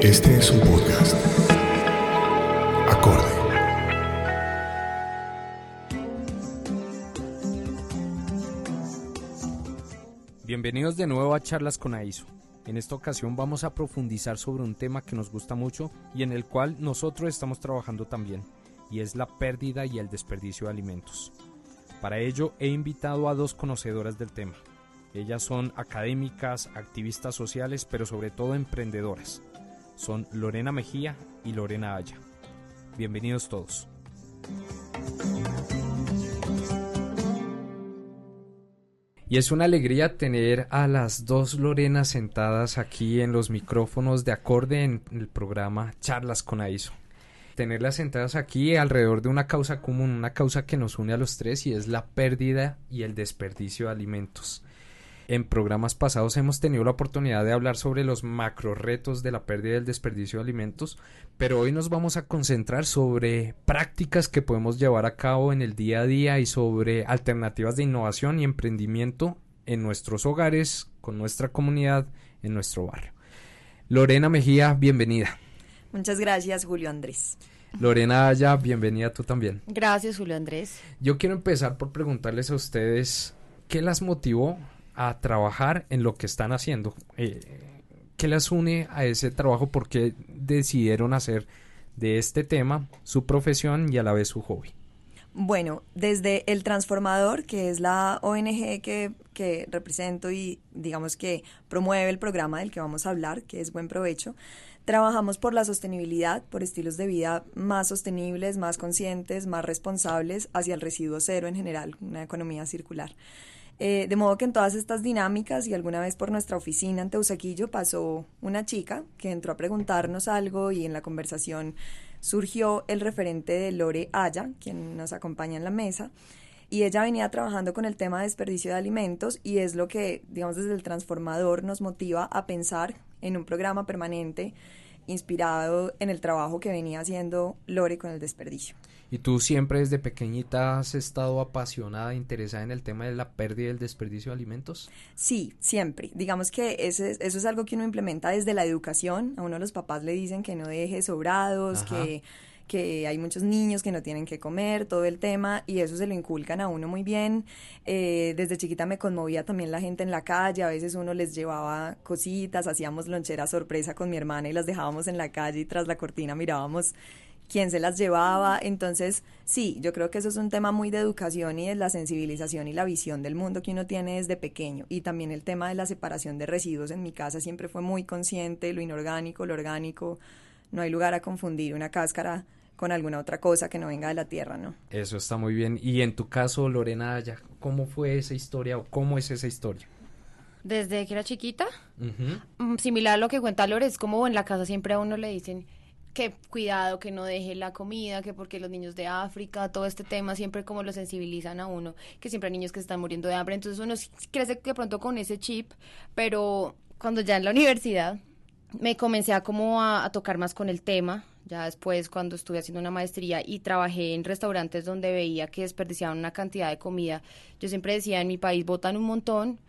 Este es un podcast. Acorde. Bienvenidos de nuevo a Charlas con AISO. En esta ocasión vamos a profundizar sobre un tema que nos gusta mucho y en el cual nosotros estamos trabajando también, y es la pérdida y el desperdicio de alimentos. Para ello he invitado a dos conocedoras del tema. Ellas son académicas, activistas sociales, pero sobre todo emprendedoras. Son Lorena Mejía y Lorena Aya. Bienvenidos todos. Y es una alegría tener a las dos Lorenas sentadas aquí en los micrófonos de acorde en el programa Charlas con AISO. Tenerlas sentadas aquí alrededor de una causa común, una causa que nos une a los tres y es la pérdida y el desperdicio de alimentos. En programas pasados hemos tenido la oportunidad de hablar sobre los macro retos de la pérdida y el desperdicio de alimentos, pero hoy nos vamos a concentrar sobre prácticas que podemos llevar a cabo en el día a día y sobre alternativas de innovación y emprendimiento en nuestros hogares, con nuestra comunidad, en nuestro barrio. Lorena Mejía, bienvenida. Muchas gracias, Julio Andrés. Lorena Aya, bienvenida tú también. Gracias, Julio Andrés. Yo quiero empezar por preguntarles a ustedes qué las motivó a trabajar en lo que están haciendo. Eh, ¿Qué las une a ese trabajo? ¿Por qué decidieron hacer de este tema su profesión y a la vez su hobby? Bueno, desde El Transformador, que es la ONG que, que, represento y digamos que promueve el programa del que vamos a hablar, que es Buen Provecho, trabajamos por la sostenibilidad, por estilos de vida más sostenibles, más conscientes, más responsables hacia el residuo cero en general, una economía circular. Eh, de modo que en todas estas dinámicas y alguna vez por nuestra oficina en Teusaquillo pasó una chica que entró a preguntarnos algo y en la conversación surgió el referente de Lore Aya, quien nos acompaña en la mesa, y ella venía trabajando con el tema de desperdicio de alimentos y es lo que, digamos, desde el transformador nos motiva a pensar en un programa permanente inspirado en el trabajo que venía haciendo Lore con el desperdicio. ¿Y tú siempre desde pequeñita has estado apasionada, interesada en el tema de la pérdida y el desperdicio de alimentos? Sí, siempre. Digamos que eso es, eso es algo que uno implementa desde la educación. A uno los papás le dicen que no deje sobrados, que que hay muchos niños que no tienen que comer, todo el tema, y eso se lo inculcan a uno muy bien. Eh, desde chiquita me conmovía también la gente en la calle, a veces uno les llevaba cositas, hacíamos lonchera sorpresa con mi hermana y las dejábamos en la calle y tras la cortina mirábamos quién se las llevaba. Entonces, sí, yo creo que eso es un tema muy de educación y de la sensibilización y la visión del mundo que uno tiene desde pequeño. Y también el tema de la separación de residuos en mi casa siempre fue muy consciente, lo inorgánico, lo orgánico. No hay lugar a confundir una cáscara con alguna otra cosa que no venga de la tierra, ¿no? Eso está muy bien. Y en tu caso, Lorena, ¿cómo fue esa historia o cómo es esa historia? Desde que era chiquita, mm, similar a lo que cuenta Lore, es como en la casa siempre a uno le dicen, que cuidado, que no deje la comida, que porque los niños de África, todo este tema siempre como lo sensibilizan a uno, que siempre hay niños que están muriendo de hambre, entonces uno crece que pronto con ese chip, pero cuando ya en la universidad me comencé a como a, tocar más con el tema, ya después cuando estuve haciendo una maestría y trabajé en restaurantes donde veía que desperdiciaban una cantidad de comida, yo siempre decía en mi país botan un montón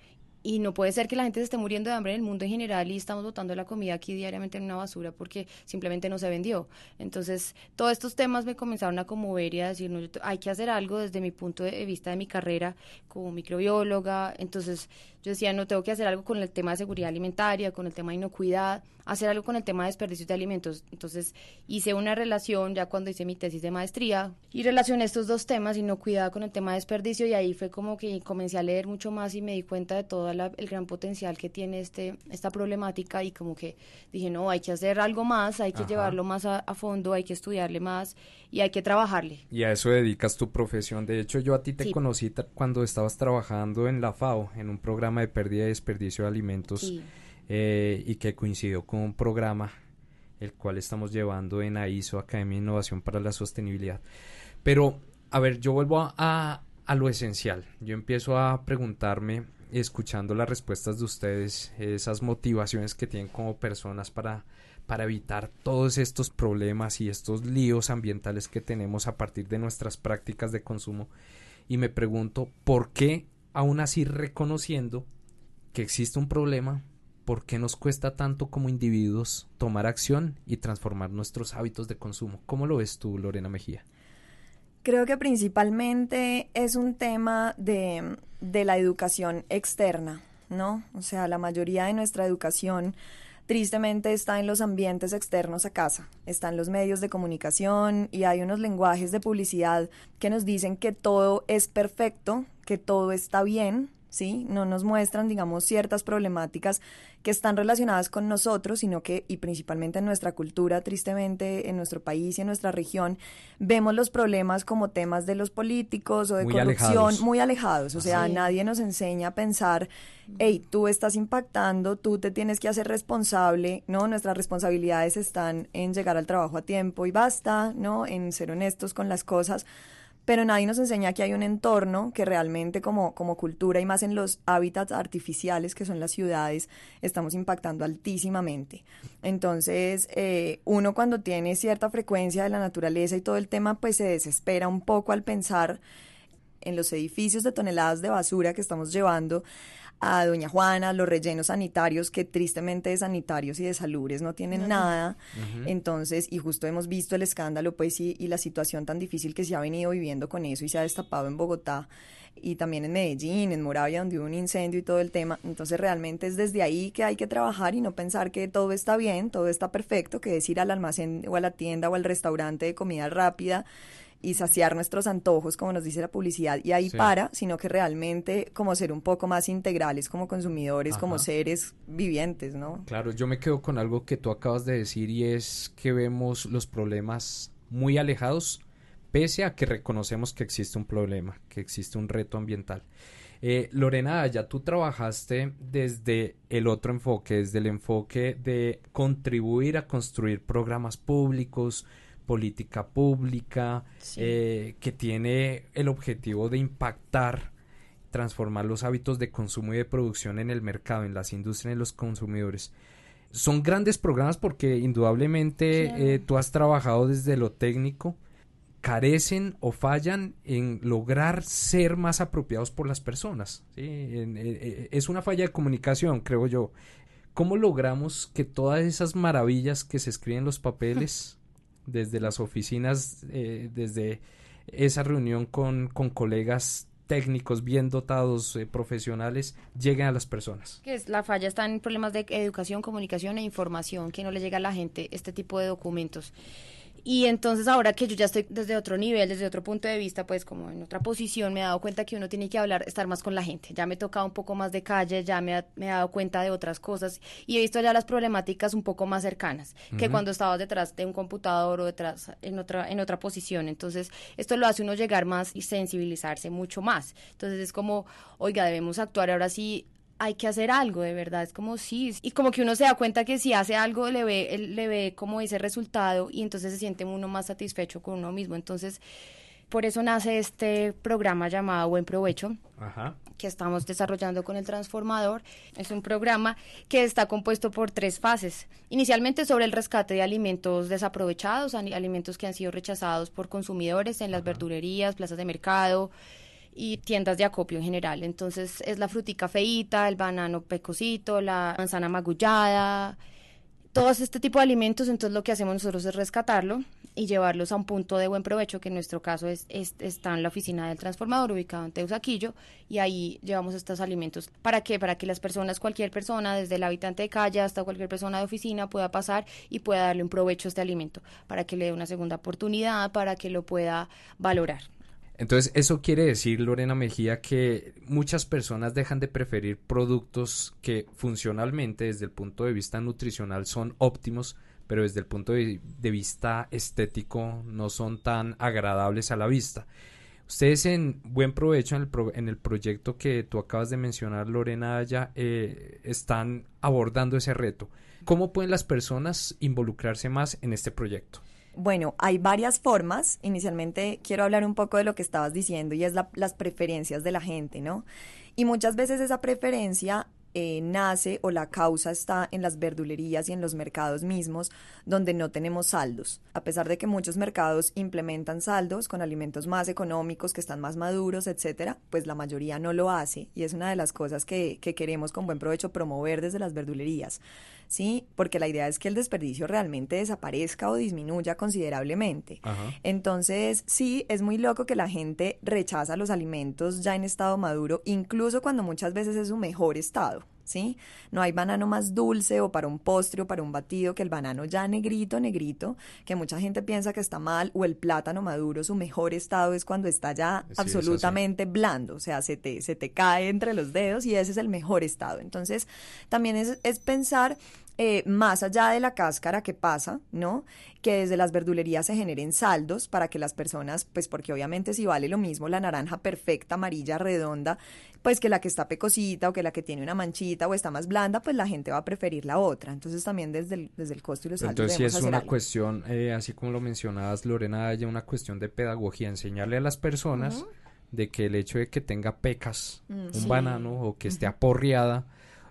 y no puede ser que la gente se esté muriendo de hambre en el mundo en general y estamos botando la comida aquí diariamente en una basura porque simplemente no se vendió. Entonces, todos estos temas me comenzaron a conmover y a decir, no, hay que hacer algo desde mi punto de vista de mi carrera como microbióloga. Entonces, yo decía, no, tengo que hacer algo con el tema de seguridad alimentaria, con el tema de inocuidad, hacer algo con el tema de desperdicios de alimentos. Entonces, hice una relación ya cuando hice mi tesis de maestría y relacioné estos dos temas, inocuidad con el tema de desperdicio y ahí fue como que comencé a leer mucho más y me di cuenta de todo el gran potencial que tiene este, esta problemática y como que dije, no, hay que hacer algo más, hay que llevarlo más a, fondo, hay que estudiarle más y hay que trabajarle. Y a eso dedicas tu profesión. De hecho, yo a ti te conocí cuando estabas trabajando en la FAO, en un programa de pérdida y desperdicio de alimentos eh, y que coincidió con un programa el cual estamos llevando en AISO, Academia de Innovación para la Sostenibilidad. Pero, a ver, yo vuelvo a, a lo esencial. Yo empiezo a preguntarme escuchando las respuestas de ustedes, esas motivaciones que tienen como personas para, para evitar todos estos problemas y estos líos ambientales que tenemos a partir de nuestras prácticas de consumo. Y me pregunto, ¿por qué aún así reconociendo que existe un problema, por qué nos cuesta tanto como individuos tomar acción y transformar nuestros hábitos de consumo. ¿Cómo lo ves tú, Lorena Mejía? Creo que principalmente es un tema de, de la educación externa, ¿no? O sea, la mayoría de nuestra educación tristemente está en los ambientes externos a casa, están los medios de comunicación y hay unos lenguajes de publicidad que nos dicen que todo es perfecto, que todo está bien, ¿sí? No nos muestran, digamos, ciertas problemáticas que están relacionadas con nosotros, sino que, y principalmente en nuestra cultura, tristemente, en nuestro país y en nuestra región, vemos los problemas como temas de los políticos o de corrupción muy alejados. O sea, nadie nos enseña a pensar, hey, tú estás impactando, tú te tienes que hacer responsable, ¿no? Nuestras responsabilidades están en llegar al trabajo a tiempo y basta, ¿no? En ser honestos con las cosas pero nadie nos enseña que hay un entorno que realmente como, como cultura y más en los hábitats artificiales que son las ciudades estamos impactando altísimamente. Entonces, eh, uno cuando tiene cierta frecuencia de la naturaleza y todo el tema, pues se desespera un poco al pensar en los edificios de toneladas de basura que estamos llevando a Doña Juana, los rellenos sanitarios, que tristemente de sanitarios y de salubres no tienen nada. Entonces, y justo hemos visto el escándalo, pues, y, y, la situación tan difícil que se ha venido viviendo con eso y se ha destapado en Bogotá y también en Medellín, en Moravia, donde hubo un incendio y todo el tema. Entonces, realmente es desde ahí que hay que trabajar y no pensar que todo está bien, todo está perfecto, que es ir al almacén o a la tienda o al restaurante de comida rápida y saciar nuestros antojos, como nos dice la publicidad, y ahí para, sino que realmente como ser un poco más integrales como consumidores, como seres vivientes, ¿no? Claro, yo me quedo con algo que tú acabas de decir y es que vemos los problemas muy alejados, pese a que reconocemos que existe un problema, que existe un reto ambiental. Eh, Lorena, ya tú trabajaste desde el otro enfoque, desde el enfoque de contribuir a construir programas públicos, política pública eh, que tiene el objetivo de impactar, transformar los hábitos de consumo y de producción en el mercado, en las industrias, en los consumidores. Son grandes programas porque indudablemente eh, tú has trabajado desde lo técnico, carecen o fallan en lograr ser más apropiados por las personas. Eh, es una falla de comunicación, creo yo. ¿Cómo logramos que todas esas maravillas que se escriben en los papeles desde las oficinas, eh, desde esa reunión con, con colegas técnicos bien dotados, eh, profesionales, lleguen a las personas. Que es la falla está en problemas de educación, comunicación e información, que no le llega a la gente este tipo de documentos. Y entonces ahora que yo ya estoy desde otro nivel, desde otro punto de vista, pues como en otra posición, me he dado cuenta que uno tiene que hablar, estar más con la gente. Ya me he tocado un poco más de calle, ya me, me he dado cuenta de otras cosas y he visto ya las problemáticas un poco más cercanas que cuando estabas detrás de un computador o detrás en otra, en otra posición. Entonces esto lo hace uno llegar más y sensibilizarse mucho más. Entonces es como, oiga, debemos actuar ahora sí hay que hacer algo, de verdad, es como sí, y como que uno se da cuenta que si hace algo le ve, le ve como ese resultado y entonces se siente uno más satisfecho con uno mismo, entonces por eso nace este programa llamado Buen Provecho, que estamos desarrollando con el transformador. Es un programa que está compuesto por tres fases. Inicialmente sobre el rescate de alimentos desaprovechados, alimentos que han sido rechazados por consumidores en las verdurerías, plazas de mercado, y tiendas de acopio en general. Entonces es la frutica feita, el banano pecosito, la manzana magullada, todos este tipo de alimentos. Entonces lo que hacemos nosotros es rescatarlo y llevarlos a un punto de buen provecho, que en nuestro caso es, está en la oficina del transformador ubicado en Teusaquillo y ahí llevamos estos alimentos. ¿Para qué? Para que las personas, cualquier persona, desde el habitante de calle hasta cualquier persona de oficina pueda pasar y pueda darle un provecho a este alimento, para que le dé una segunda oportunidad, para que lo pueda valorar. Entonces, eso quiere decir, Lorena Mejía, que muchas personas dejan de preferir productos que funcionalmente, desde el punto de vista nutricional, son óptimos, pero desde el punto de, vista estético no son tan agradables a la vista. Ustedes en buen provecho en el, en el proyecto que tú acabas de mencionar, Lorena ya eh, están abordando ese reto. ¿Cómo pueden las personas involucrarse más en este proyecto? Bueno, hay varias formas. Inicialmente quiero hablar un poco de lo que estabas diciendo y es las preferencias de la gente, ¿no? Y muchas veces esa preferencia eh, nace o la causa está en las verdulerías y en los mercados mismos donde no tenemos saldos. A pesar de que muchos mercados implementan saldos con alimentos más económicos, que están más maduros, etcétera, pues la mayoría no lo hace y es una de las cosas que, que queremos con buen provecho promover desde las verdulerías. ¿sí? Porque la idea es que el desperdicio realmente desaparezca o disminuya considerablemente. Entonces, sí, es muy loco que la gente rechaza los alimentos ya en estado maduro, incluso cuando muchas veces es su mejor estado. ¿Sí? No hay banano más dulce o para un postre o para un batido que el banano ya negrito, negrito, que mucha gente piensa que está mal, o el plátano maduro, su mejor estado es cuando está ya absolutamente blando, o sea, se te, se te cae entre los dedos y ese es el mejor estado. Entonces, también es, es pensar eh, más allá de la cáscara que pasa, ¿no? Que desde las verdulerías se generen saldos para que las personas, pues porque obviamente si vale lo mismo la naranja perfecta, amarilla, redonda, pues que la que está pecosita o que la que tiene una manchita o está más blanda, pues la gente va a preferir la otra. Entonces también desde el, desde el costo y los saldos. Entonces sí es una cuestión, eh, así como lo mencionabas Lorena, hay una cuestión de pedagogía, enseñarle a las personas de que el hecho de que tenga pecas, mm, un banano o que esté aporreada,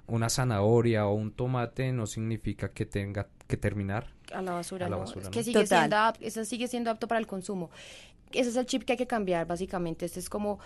una zanahoria o un tomate no significa que tenga que terminar a la basura, que sigue siendo, eso sigue siendo apto para el consumo. Ese es el chip que hay que cambiar, básicamente. Este es como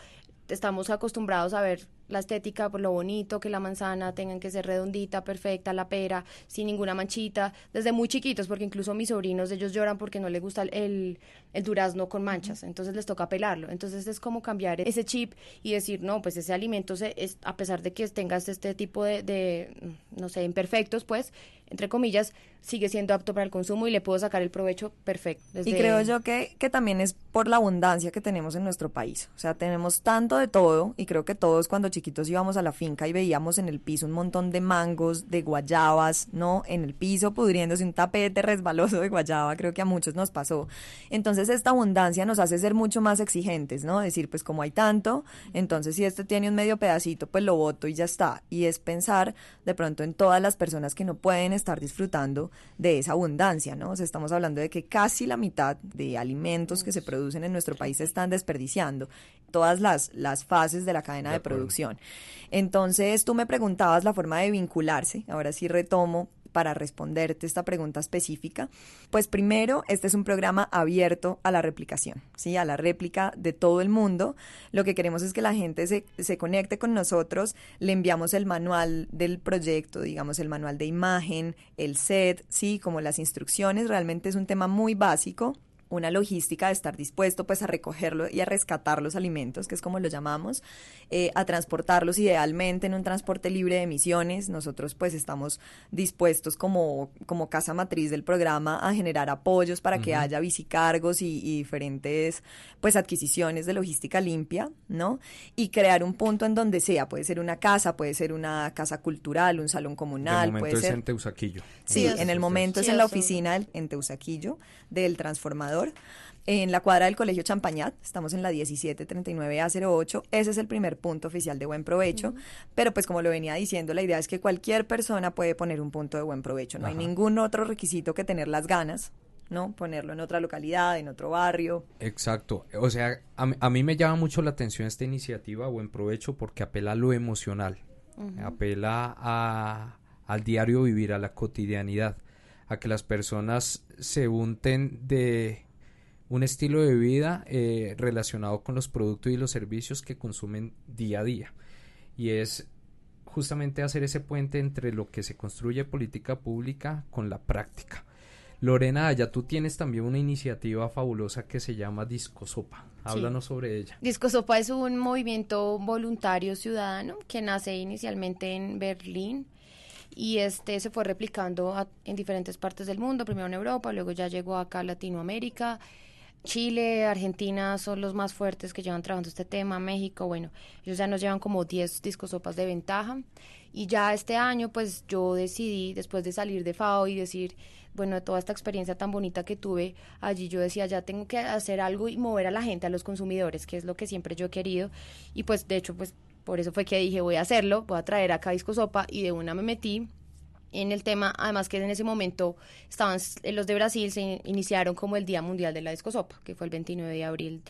estamos acostumbrados a ver la estética, por lo bonito, que la manzana tenga que ser redondita, perfecta, la pera, sin ninguna manchita, desde muy chiquitos, porque incluso mis sobrinos, ellos lloran porque no les gusta el, el durazno con manchas, entonces les toca pelarlo. Entonces es como cambiar ese chip y decir, no, pues ese alimento, se, es, a pesar de que tengas este tipo de, de, no sé, imperfectos, pues, entre comillas, sigue siendo apto para el consumo y le puedo sacar el provecho perfecto. Y creo yo que, que también es por la abundancia que tenemos en nuestro país. O sea, tenemos tanto de todo y creo que todos cuando chiquitos íbamos a la finca y veíamos en el piso un montón de mangos, de guayabas, ¿no? En el piso pudriéndose un tapete resbaloso de guayaba, creo que a muchos nos pasó. Entonces esta abundancia nos hace ser mucho más exigentes, ¿no? Decir, pues como hay tanto, entonces si este tiene un medio pedacito, pues lo voto y ya está. Y es pensar de pronto en todas las personas que no pueden estar disfrutando de esa abundancia, ¿no? O sea, estamos hablando de que casi la mitad de alimentos que se producen en nuestro país se están desperdiciando. Todas las, las fases de la cadena de, producción. Entonces, tú me preguntabas la forma de vincularse. Ahora sí retomo para responderte esta pregunta específica? Pues primero, este es un programa abierto a la replicación, ¿sí? a la réplica de todo el mundo. Lo que queremos es que la gente se, se conecte con nosotros, le enviamos el manual del proyecto, digamos el manual de imagen, el set, ¿sí? como las instrucciones, realmente es un tema muy básico una logística de estar dispuesto pues a recogerlo y a rescatar los alimentos, que es como lo llamamos, eh, a transportarlos idealmente en un transporte libre de emisiones. Nosotros pues estamos dispuestos como, como casa matriz del programa a generar apoyos para que haya bicicargos y, y, diferentes pues adquisiciones de logística limpia, ¿no? Y crear un punto en donde sea, puede ser una casa, puede ser una casa cultural, un salón comunal, puede ser... en Teusaquillo. Sí, en el momento es en la oficina en Teusaquillo del transformador en la cuadra del Colegio Champañat, estamos en la 1739A08, ese es el primer punto oficial de buen provecho, pero pues como lo venía diciendo, la idea es que cualquier persona puede poner un punto de buen provecho, no hay ningún otro requisito que tener las ganas, ¿no? Ponerlo en otra localidad, en otro barrio. Exacto, o sea, a, mí me llama mucho la atención esta iniciativa, buen provecho, porque apela a lo emocional, apela a, al diario vivir, a la cotidianidad. A que las personas se unten de un estilo de vida eh, relacionado con los productos y los servicios que consumen día a día. Y es justamente hacer ese puente entre lo que se construye política pública con la práctica. Lorena, ya tú tienes también una iniciativa fabulosa que se llama Discosopa. Háblanos sobre ella. Discosopa es un movimiento voluntario ciudadano que nace inicialmente en Berlín y este se fue replicando en diferentes partes del mundo, primero en Europa, luego ya llegó acá a Latinoamérica. Chile, Argentina son los más fuertes que llevan trabajando este tema, México, bueno, ellos ya nos llevan como 10 discosopas de ventaja. Y ya este año pues yo decidí, después de salir de FAO y decir, bueno, toda esta experiencia tan bonita que tuve allí, yo decía, ya tengo que hacer algo y mover a la gente, a los consumidores, que es lo que siempre yo he querido. Y pues de hecho pues por eso fue que dije, voy a hacerlo, voy a traer acá Disco Sopa y de una me metí en el tema, además que en ese momento estaban los de Brasil se iniciaron como el Día Mundial de la Disco Sopa, que fue el 29 de abril.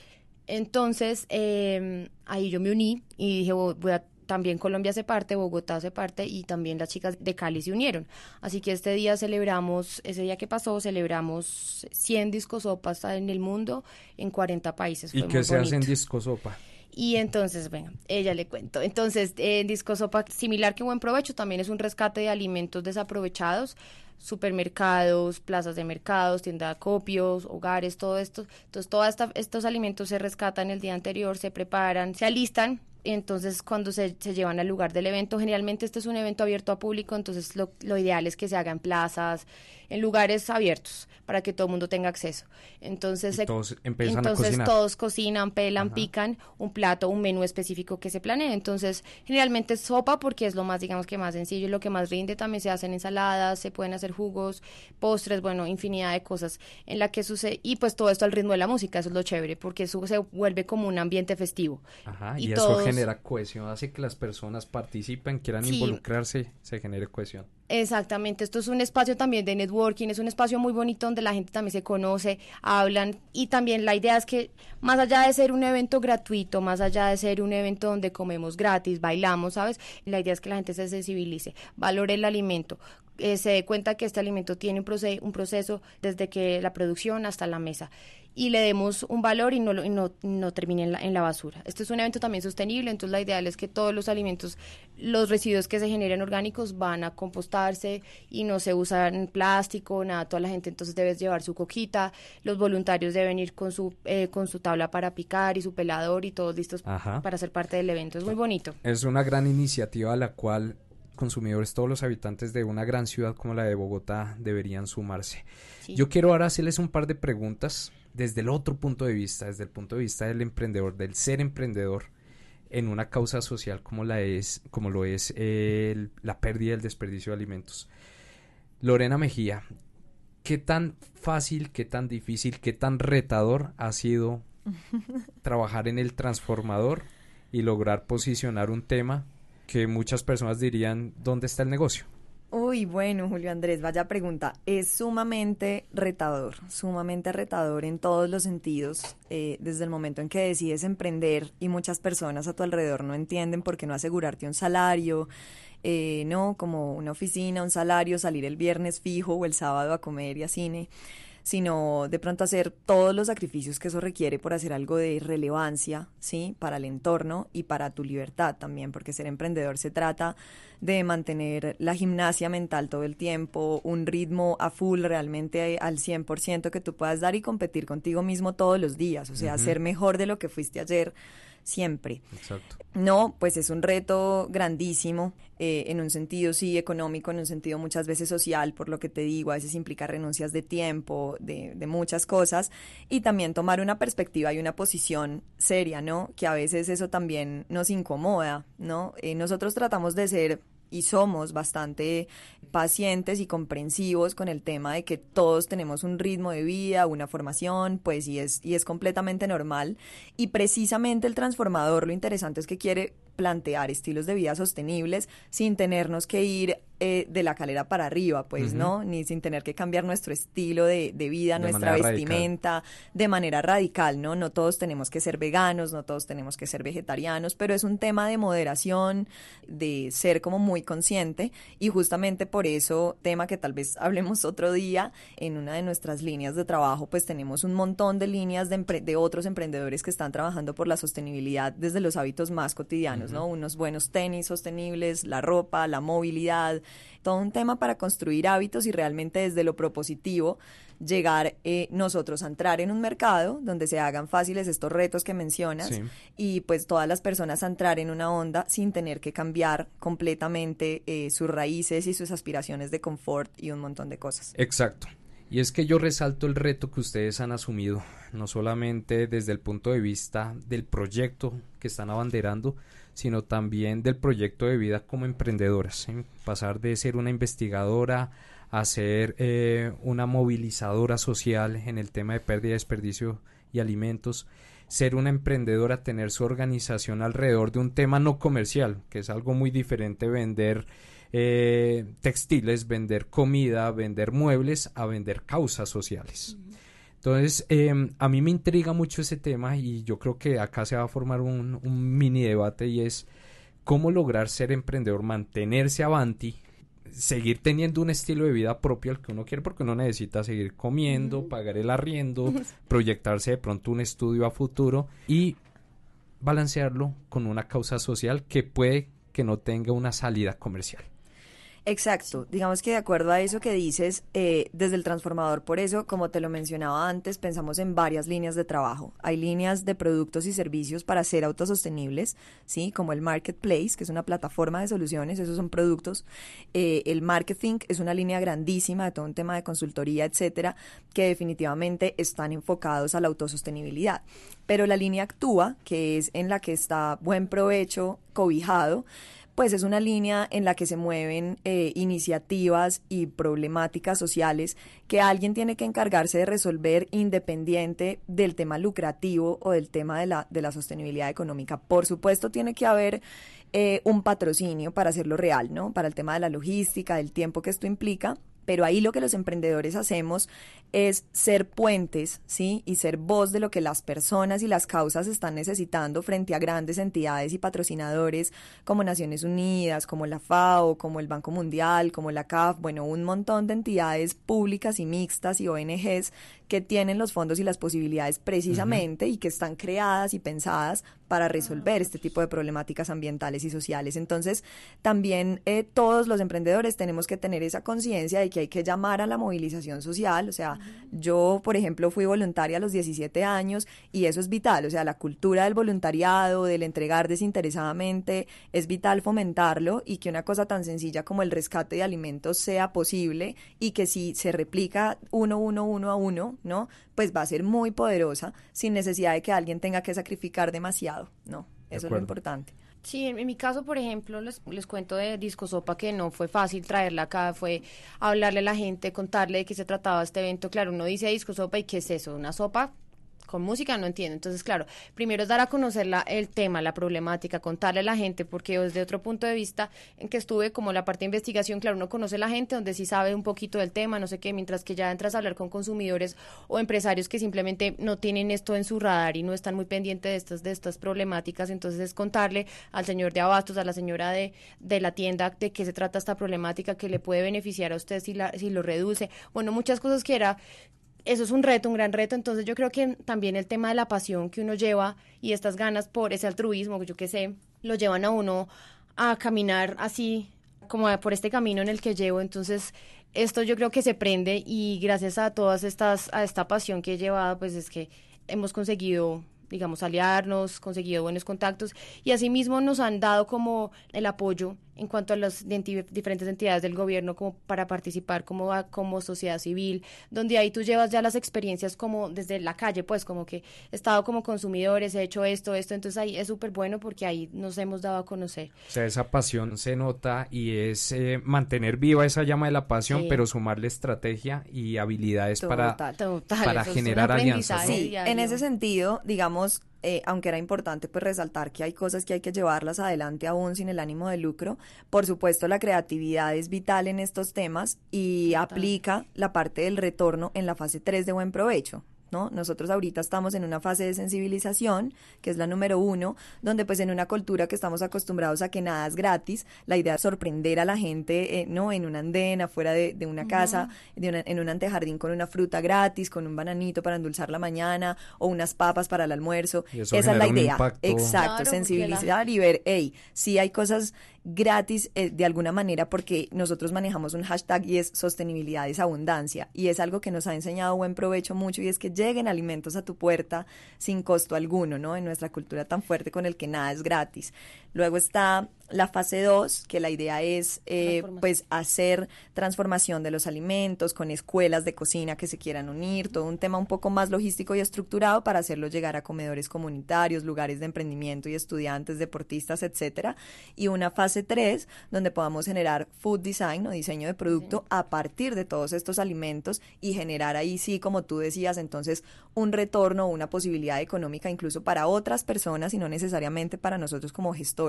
Entonces, em, ahí yo me uní y dije, voy a también Colombia hace parte, Bogotá hace parte y también las chicas de Cali se unieron. Así que este día celebramos, ese día que pasó, celebramos 100 discosopas en el mundo en 40 países. ¿Y qué se hace en discosopa? Y entonces, bueno, ella le cuento. Entonces, en Disco Sopa, similar que Buen Provecho, también es un rescate de alimentos desaprovechados, supermercados, plazas de mercados, tiendas de acopios, hogares, todo esto. Entonces, todos estos alimentos se rescatan el día anterior, se preparan, se alistan entonces cuando se, se, llevan al lugar del evento, generalmente este es un evento abierto a público, entonces lo, lo, ideal es que se haga en plazas, en lugares abiertos, para que todo el mundo tenga acceso. Entonces, todos, entonces todos cocinan, pelan, pican un plato, un menú específico que se planea. Entonces, generalmente es sopa porque es lo más, digamos que más sencillo y lo que más rinde. También se hacen ensaladas, se pueden hacer jugos, postres, bueno, infinidad de cosas en la que sucede. Y pues todo esto al ritmo de la música, eso es lo chévere, porque eso se vuelve como un ambiente festivo. Ajá, y, eso genera cohesión, hace que las personas participen, quieran involucrarse, se genere cohesión. Exactamente, esto es un espacio también de networking, es un espacio muy bonito donde la gente también se conoce, hablan y también la idea es que más allá de ser un evento gratuito, más allá de ser un evento donde comemos gratis, bailamos, ¿sabes? La idea es que la gente se sensibilice, valore el alimento, eh, se dé cuenta que este alimento tiene un, un proceso desde que la producción hasta la mesa y le demos un valor y no, no, no termine en la, en la, basura. Este es un evento también sostenible, entonces la idea es que todos los alimentos, los residuos que se generen orgánicos van a compostarse y no se usan plástico, nada, toda la gente entonces debe llevar su coquita, los voluntarios deben ir con su, eh, con su tabla para picar y su pelador y todos listos para ser parte del evento. Es muy bonito. Es una gran iniciativa a la cual consumidores, todos los habitantes de una gran ciudad como la de Bogotá deberían sumarse. Yo quiero ahora hacerles un par de preguntas desde el otro punto de vista, desde el punto de vista del emprendedor, del ser emprendedor en una causa social como la es, como lo es la pérdida y el desperdicio de alimentos. Lorena Mejía, ¿qué tan fácil, qué tan difícil, qué tan retador ha sido trabajar en el transformador y lograr posicionar un tema que muchas personas dirían, ¿dónde está el negocio? Uy, bueno, Julio Andrés, vaya pregunta. Es sumamente retador, sumamente retador en todos los sentidos, eh, desde el momento en que decides emprender y muchas personas a tu alrededor no entienden por qué no asegurarte un salario, eh, no como una oficina, un salario, salir el viernes fijo o el sábado a comer y a cine sino de pronto hacer todos los sacrificios que eso requiere por hacer algo de relevancia, ¿sí? Para el entorno y para tu libertad también, porque ser emprendedor se trata de mantener la gimnasia mental todo el tiempo, un ritmo a full realmente al 100% que tú puedas dar y competir contigo mismo todos los días, o sea, ser mejor de lo que fuiste ayer siempre. Exacto. No, pues es un reto grandísimo, eh, en un sentido sí económico, en un sentido muchas veces social, por lo que te digo, a veces implica renuncias de tiempo, de, de muchas cosas, y también tomar una perspectiva y una posición seria, ¿no? Que a veces eso también nos incomoda, ¿no? Eh, nosotros tratamos de ser y somos bastante pacientes y comprensivos con el tema de que todos tenemos un ritmo de vida, una formación, pues y es, y es completamente normal. Y precisamente el transformador lo interesante es que quiere plantear estilos de vida sostenibles sin tenernos que ir eh, de la calera para arriba, pues, ¿no? Ni sin tener que cambiar nuestro estilo de, vida, nuestra vestimenta de manera radical, ¿no? No todos tenemos que ser veganos, no todos tenemos que ser vegetarianos, pero es un tema de moderación, de ser como muy consciente y justamente por eso, tema que tal vez hablemos otro día, en una de nuestras líneas de trabajo, pues tenemos un montón de líneas de, de otros emprendedores que están trabajando por la sostenibilidad desde los hábitos más cotidianos, ¿no? Unos buenos tenis sostenibles, la ropa, la movilidad, todo un tema para construir hábitos y realmente desde lo propositivo llegar eh, nosotros a entrar en un mercado donde se hagan fáciles estos retos que mencionas y pues todas las personas a entrar en una onda sin tener que cambiar completamente eh, sus raíces y sus aspiraciones de confort y un montón de cosas. Exacto. Y es que yo resalto el reto que ustedes han asumido, no solamente desde el punto de vista del proyecto que están abanderando, sino también del proyecto de vida como emprendedoras. Pasar de ser una investigadora a ser eh, una movilizadora social en el tema de pérdida, desperdicio y alimentos, ser una emprendedora, tener su organización alrededor de un tema no comercial, que es algo muy diferente vender eh, textiles, vender comida, vender muebles, a vender causas sociales. Entonces, em, a mí me intriga mucho ese tema y yo creo que acá se va a formar un, mini debate y es cómo lograr ser emprendedor, mantenerse avanti, seguir teniendo un estilo de vida propio al que uno quiere, porque uno necesita seguir comiendo, pagar el arriendo, proyectarse de pronto un estudio a futuro y balancearlo con una causa social que puede que no tenga una salida comercial. Exacto, digamos que de acuerdo a eso que dices, eh, desde el transformador, por eso, como te lo mencionaba antes, pensamos en varias líneas de trabajo. Hay líneas de productos y servicios para ser autosostenibles, ¿sí? Como el Marketplace, que es una plataforma de soluciones, esos son productos. Eh, el Marketing es una línea grandísima de todo un tema de consultoría, etcétera, que definitivamente están enfocados a la autosostenibilidad. Pero la línea Actúa, que es en la que está buen provecho cobijado, pues es una línea en la que se mueven eh, iniciativas y problemáticas sociales que alguien tiene que encargarse de resolver independiente del tema lucrativo o del tema de la, de la sostenibilidad económica. Por supuesto, tiene que haber eh, un patrocinio para hacerlo real, ¿no? Para el tema de la logística, del tiempo que esto implica, pero ahí lo que los emprendedores hacemos es ser puentes, ¿sí? Y ser voz de lo que las personas y las causas están necesitando frente a grandes entidades y patrocinadores como Naciones Unidas, como la FAO, como el Banco Mundial, como la CAF, bueno, un montón de entidades públicas y mixtas y ONGs que tienen los fondos y las posibilidades precisamente y que están creadas y pensadas para resolver este tipo de problemáticas ambientales y sociales. Entonces, también eh, todos los emprendedores tenemos que tener esa conciencia de que hay que llamar a la movilización social. O sea, yo, por ejemplo, fui voluntaria a los 17 años y eso es vital. O sea, la cultura del voluntariado, del entregar desinteresadamente, es vital fomentarlo y que una cosa tan sencilla como el rescate de alimentos sea posible y que si se replica uno, uno, uno a uno, ¿no? Pues va a ser muy poderosa sin necesidad de que alguien tenga que sacrificar demasiado, ¿no? Eso es lo importante. Sí, en, mi caso, por ejemplo, les, les cuento de Disco Sopa que no fue fácil traerla acá, fue hablarle a la gente, contarle de qué se trataba este evento. Claro, uno dice Disco Sopa y qué es eso, una sopa con música no entiendo. Entonces, claro, primero es dar a conocer la, el tema, la problemática, contarle a la gente, porque desde otro punto de vista en que estuve como la parte de investigación, claro, uno conoce a la gente donde sí sabe un poquito del tema, no sé qué, mientras que ya entras a hablar con consumidores o empresarios que simplemente no tienen esto en su radar y no están muy pendientes de estas, de estas problemáticas, entonces es contarle al señor de abastos, a la señora de, de la tienda de qué se trata esta problemática, que le puede beneficiar a usted si, la, si lo reduce, bueno, muchas cosas que era eso es un reto, un gran reto. Entonces yo creo que también el tema de la pasión que uno lleva y estas ganas por ese altruismo, yo qué sé, lo llevan a uno a caminar así como por este camino en el que llevo. Entonces esto yo creo que se prende y gracias a todas estas, a esta pasión que he llevado, pues es que hemos conseguido digamos, aliarnos, conseguido buenos contactos y asimismo nos han dado como el apoyo en cuanto a las diferentes entidades del gobierno como para participar como, como sociedad civil, donde ahí tú llevas ya las experiencias como desde la calle, pues como que he estado como consumidores, he hecho esto, esto, entonces ahí es súper bueno porque ahí nos hemos dado a conocer. O sea, esa pasión se nota y es eh, mantener viva esa llama de la pasión, pero sumarle estrategia y habilidades para, para generar alianzas. Sí, en ese sentido, digamos, eh, aunque era importante pues resaltar que hay cosas que hay que llevarlas adelante aún sin el ánimo de lucro. Por supuesto, la creatividad es vital en estos temas y aplica la parte del retorno en la fase 3 de buen provecho. ¿No? Nosotros ahorita estamos en una fase de sensibilización, que es la número uno, donde pues en una cultura que estamos acostumbrados a que nada es gratis, la idea es sorprender a la gente, eh, ¿no? En un andén, afuera de, una casa, de en un antejardín con una fruta gratis, con un bananito para endulzar la mañana, o unas papas para el almuerzo. Esa es la idea. Exacto, sensibilizar y ver, hey, si hay cosas gratis eh, de alguna manera porque nosotros manejamos un hashtag y es sostenibilidad es abundancia y es algo que nos ha enseñado buen provecho mucho y es que lleguen alimentos a tu puerta sin costo alguno, ¿no? En nuestra cultura tan fuerte con el que nada es gratis. Luego está la fase 2, que la idea es eh, pues hacer transformación de los alimentos con escuelas de cocina que se quieran unir, todo un tema un poco más logístico y estructurado para hacerlo llegar a comedores comunitarios, lugares de emprendimiento y estudiantes, deportistas, etcétera. Y una fase 3, donde podamos generar food design o diseño de producto a partir de todos estos alimentos y generar ahí sí, como tú decías, entonces un retorno o una posibilidad económica incluso para otras personas y no necesariamente para nosotros como gestores,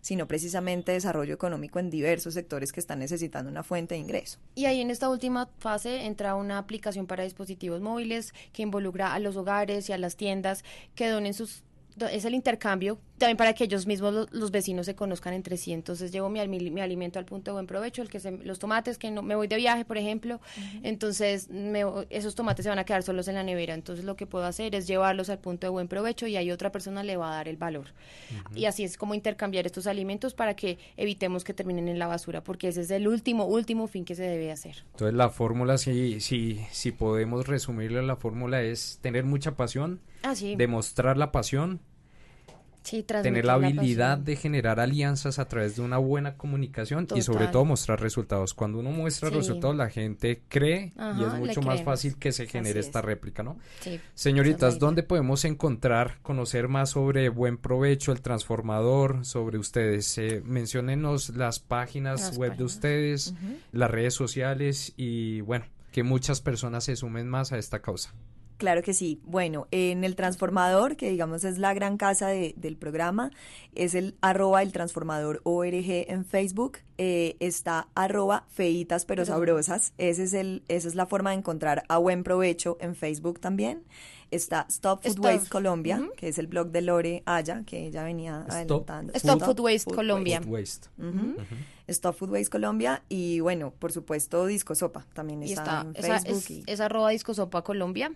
sino precisamente precisamente desarrollo económico en diversos sectores que están necesitando una fuente de ingreso. Y ahí en esta última fase entra una aplicación para dispositivos móviles que involucra a los hogares y a las tiendas que donen sus es el intercambio, también para que ellos mismos los, vecinos se conozcan entre sí. Entonces llevo mi, mi, alimento al punto de buen provecho, el que se, los tomates, que no me voy de viaje, por ejemplo, entonces esos tomates se van a quedar solos en la nevera. Entonces lo que puedo hacer es llevarlos al punto de buen provecho y ahí otra persona le va a dar el valor. Y así es como intercambiar estos alimentos para que evitemos que terminen en la basura, porque ese es el último, último fin que se debe hacer. Entonces la fórmula, si, si, si podemos resumirla, la fórmula es tener mucha pasión, ah, demostrar la pasión, tener la habilidad de generar alianzas a través de una buena comunicación y sobre todo mostrar resultados. Cuando uno muestra resultados, la gente cree y es mucho más fácil que se genere esta réplica, ¿no? Señoritas, ¿dónde podemos encontrar, conocer más sobre Buen Provecho, el transformador, sobre ustedes? Eh, menciónenos las páginas web de ustedes, las redes sociales y bueno, que muchas personas se sumen más a esta causa. Claro que sí. Bueno, en el transformador, que digamos es la gran casa del programa, es el arroba el transformador ORG en Facebook. Eh, está arroba feitas pero sabrosas. Ese es el, esa es la forma de encontrar a buen provecho en Facebook también. Está Stop Food Waste Colombia, que es el blog de Lore Aya, que ella venía adelantando. Stop, Food Waste Colombia. Stop Food Waste Colombia y bueno, por supuesto Disco Sopa también está, en Facebook. Es, es arroba Disco Sopa Colombia.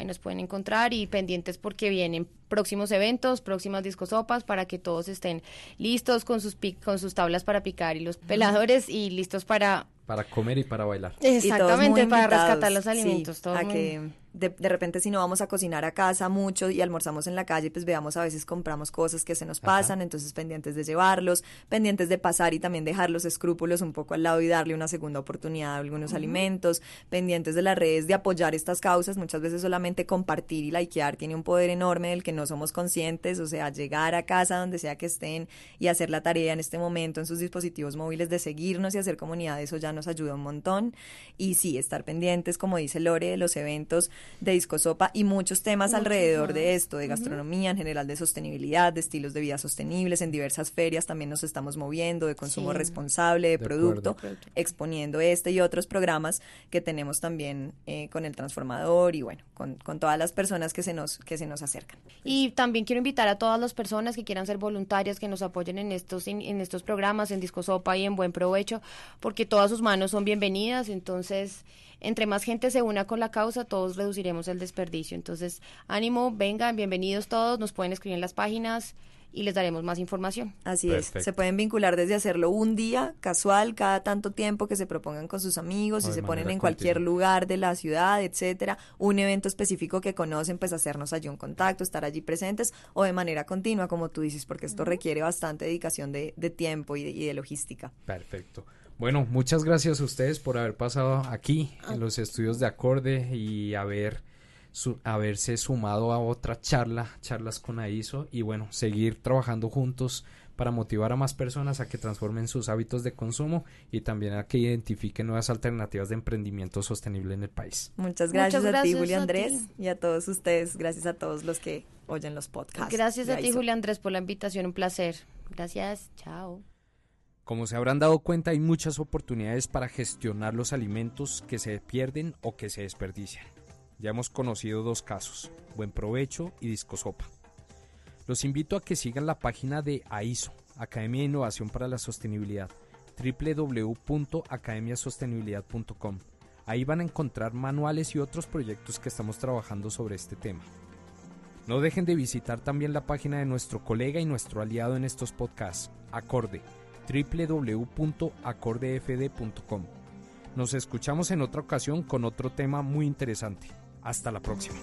Ahí nos pueden encontrar y pendientes porque vienen próximos eventos, próximas discosopas para que todos estén listos con sus con sus tablas para picar y los peladores y listos para para comer y para bailar. Exactamente, para rescatar los alimentos. a que de, de, repente si no vamos a cocinar a casa mucho y almorzamos en la calle, pues veamos a veces compramos cosas que se nos pasan, entonces pendientes de llevarlos, pendientes de pasar y también dejar los escrúpulos un poco al lado y darle una segunda oportunidad a algunos alimentos, pendientes de las redes de apoyar estas causas, muchas veces solamente compartir y likear tiene un poder enorme del que no somos conscientes, o sea, llegar a casa donde sea que estén y hacer la tarea en este momento en sus dispositivos móviles de seguirnos y hacer comunidad, eso ya nos ayuda un montón. Y sí, estar pendientes, como dice Lore, de los eventos de Discosopa y muchos temas alrededor de esto, de gastronomía en general, de sostenibilidad, de estilos de vida sostenibles. En diversas ferias también nos estamos moviendo, de consumo responsable, de, producto, exponiendo este y otros programas que tenemos también eh, con el transformador y bueno, con, todas las personas que se, nos, que se nos acercan. Y también quiero invitar a todas las personas que quieran ser voluntarias, que nos apoyen en estos, en estos programas, en Discosopa y en Buen Provecho, porque todas sus manos son bienvenidas, entonces entre más gente se una con la causa, todos reduciremos el desperdicio. Entonces, ánimo, vengan, bienvenidos todos, nos pueden escribir en las páginas y les daremos más información. Así es, se pueden vincular desde hacerlo un día casual, cada tanto tiempo que se propongan con sus amigos, y se ponen en cualquier lugar de la ciudad, etcétera, un evento específico que conocen, pues hacernos allí un contacto, estar allí presentes o de manera continua, como tú dices, porque esto requiere bastante dedicación de, tiempo y y de logística. Perfecto. Bueno, muchas gracias a ustedes por haber pasado aquí en los estudios de acorde y haber haberse sumado a otra charla, charlas con AISO y bueno, seguir trabajando juntos para motivar a más personas a que transformen sus hábitos de consumo y también a que identifiquen nuevas alternativas de emprendimiento sostenible en el país. Muchas gracias, a ti, Julio Andrés, y a todos ustedes. Gracias a todos los que oyen los podcasts. Gracias a ti, Julio Andrés, por la invitación. Un placer. Gracias. Chao. Como se habrán dado cuenta, hay muchas oportunidades para gestionar los alimentos que se pierden o que se desperdician. Ya hemos conocido dos casos, Buen Provecho y Discosopa. Los invito a que sigan la página de AISO, Academia de Innovación para la Sostenibilidad, www.academiasostenibilidad.com. Ahí van a encontrar manuales y otros proyectos que estamos trabajando sobre este tema. No dejen de visitar también la página de nuestro colega y nuestro aliado en estos podcasts, Acorde www.acordefd.com. Nos escuchamos en otra ocasión con otro tema muy interesante. Hasta la próxima.